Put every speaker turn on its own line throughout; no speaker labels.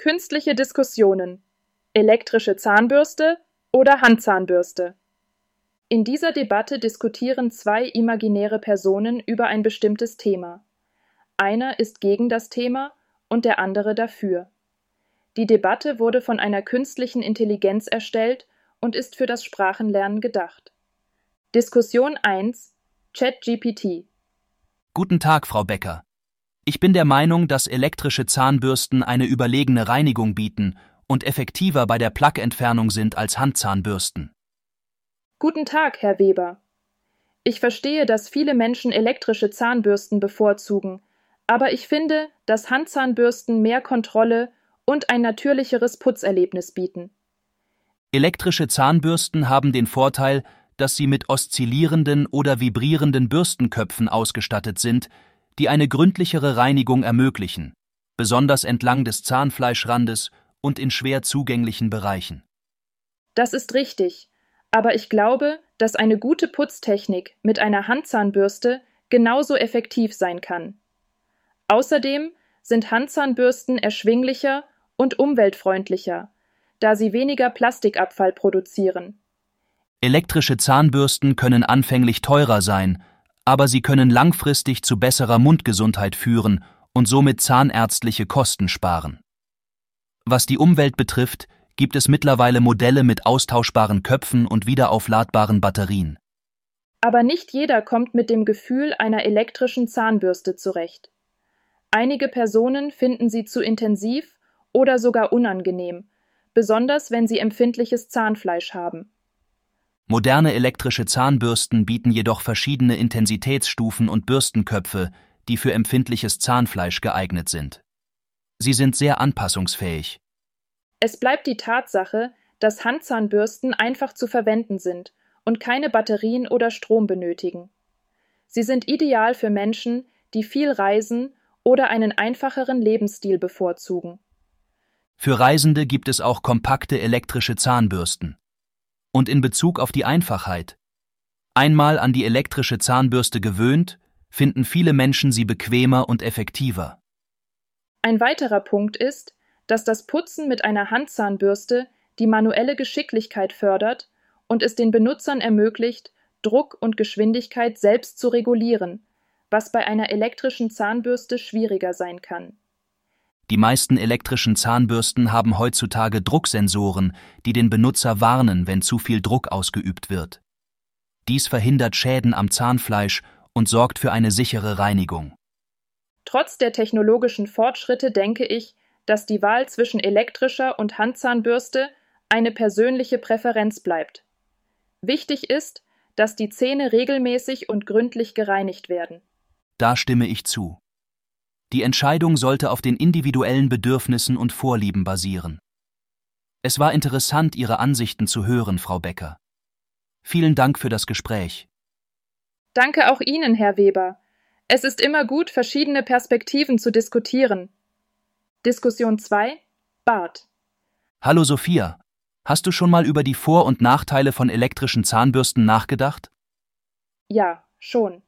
Künstliche Diskussionen. Elektrische Zahnbürste oder Handzahnbürste. In dieser Debatte diskutieren zwei imaginäre Personen über ein bestimmtes Thema. Einer ist gegen das Thema und der andere dafür. Die Debatte wurde von einer künstlichen Intelligenz erstellt und ist für das Sprachenlernen gedacht. Diskussion 1 ChatGPT
Guten Tag, Frau Becker. Ich bin der Meinung, dass elektrische Zahnbürsten eine überlegene Reinigung bieten und effektiver bei der Plaqueentfernung sind als Handzahnbürsten.
Guten Tag, Herr Weber. Ich verstehe, dass viele Menschen elektrische Zahnbürsten bevorzugen, aber ich finde, dass Handzahnbürsten mehr Kontrolle und ein natürlicheres Putzerlebnis bieten.
Elektrische Zahnbürsten haben den Vorteil, dass sie mit oszillierenden oder vibrierenden Bürstenköpfen ausgestattet sind, die eine gründlichere Reinigung ermöglichen, besonders entlang des Zahnfleischrandes und in schwer zugänglichen Bereichen.
Das ist richtig, aber ich glaube, dass eine gute Putztechnik mit einer Handzahnbürste genauso effektiv sein kann. Außerdem sind Handzahnbürsten erschwinglicher und umweltfreundlicher, da sie weniger Plastikabfall produzieren.
Elektrische Zahnbürsten können anfänglich teurer sein, aber sie können langfristig zu besserer Mundgesundheit führen und somit zahnärztliche Kosten sparen. Was die Umwelt betrifft, gibt es mittlerweile Modelle mit austauschbaren Köpfen und wiederaufladbaren Batterien.
Aber nicht jeder kommt mit dem Gefühl einer elektrischen Zahnbürste zurecht. Einige Personen finden sie zu intensiv oder sogar unangenehm, besonders wenn sie empfindliches Zahnfleisch haben.
Moderne elektrische Zahnbürsten bieten jedoch verschiedene Intensitätsstufen und Bürstenköpfe, die für empfindliches Zahnfleisch geeignet sind. Sie sind sehr anpassungsfähig.
Es bleibt die Tatsache, dass Handzahnbürsten einfach zu verwenden sind und keine Batterien oder Strom benötigen. Sie sind ideal für Menschen, die viel reisen oder einen einfacheren Lebensstil bevorzugen.
Für Reisende gibt es auch kompakte elektrische Zahnbürsten und in Bezug auf die Einfachheit. Einmal an die elektrische Zahnbürste gewöhnt, finden viele Menschen sie bequemer und effektiver.
Ein weiterer Punkt ist, dass das Putzen mit einer Handzahnbürste die manuelle Geschicklichkeit fördert und es den Benutzern ermöglicht, Druck und Geschwindigkeit selbst zu regulieren, was bei einer elektrischen Zahnbürste schwieriger sein kann.
Die meisten elektrischen Zahnbürsten haben heutzutage Drucksensoren, die den Benutzer warnen, wenn zu viel Druck ausgeübt wird. Dies verhindert Schäden am Zahnfleisch und sorgt für eine sichere Reinigung.
Trotz der technologischen Fortschritte denke ich, dass die Wahl zwischen elektrischer und Handzahnbürste eine persönliche Präferenz bleibt. Wichtig ist, dass die Zähne regelmäßig und gründlich gereinigt werden.
Da stimme ich zu. Die Entscheidung sollte auf den individuellen Bedürfnissen und Vorlieben basieren. Es war interessant, Ihre Ansichten zu hören, Frau Becker. Vielen Dank für das Gespräch.
Danke auch Ihnen, Herr Weber. Es ist immer gut, verschiedene Perspektiven zu diskutieren. Diskussion 2 Bart
Hallo Sophia. Hast du schon mal über die Vor- und Nachteile von elektrischen Zahnbürsten nachgedacht?
Ja, schon.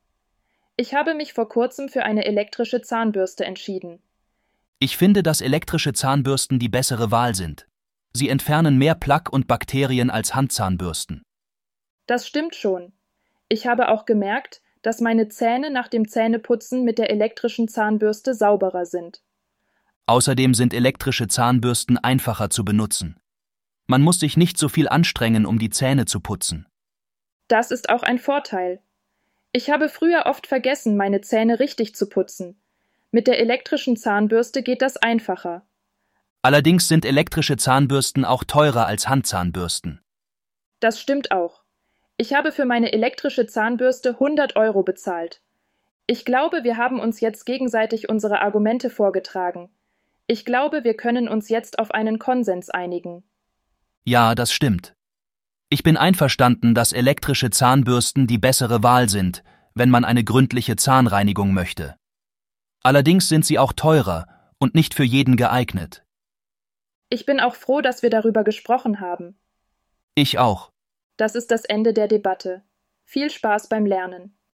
Ich habe mich vor kurzem für eine elektrische Zahnbürste entschieden.
Ich finde, dass elektrische Zahnbürsten die bessere Wahl sind. Sie entfernen mehr Plaque und Bakterien als Handzahnbürsten.
Das stimmt schon. Ich habe auch gemerkt, dass meine Zähne nach dem Zähneputzen mit der elektrischen Zahnbürste sauberer sind.
Außerdem sind elektrische Zahnbürsten einfacher zu benutzen. Man muss sich nicht so viel anstrengen, um die Zähne zu putzen.
Das ist auch ein Vorteil. Ich habe früher oft vergessen, meine Zähne richtig zu putzen. Mit der elektrischen Zahnbürste geht das einfacher.
Allerdings sind elektrische Zahnbürsten auch teurer als Handzahnbürsten.
Das stimmt auch. Ich habe für meine elektrische Zahnbürste 100 Euro bezahlt. Ich glaube, wir haben uns jetzt gegenseitig unsere Argumente vorgetragen. Ich glaube, wir können uns jetzt auf einen Konsens einigen.
Ja, das stimmt. Ich bin einverstanden, dass elektrische Zahnbürsten die bessere Wahl sind, wenn man eine gründliche Zahnreinigung möchte. Allerdings sind sie auch teurer und nicht für jeden geeignet.
Ich bin auch froh, dass wir darüber gesprochen haben.
Ich auch.
Das ist das Ende der Debatte. Viel Spaß beim Lernen.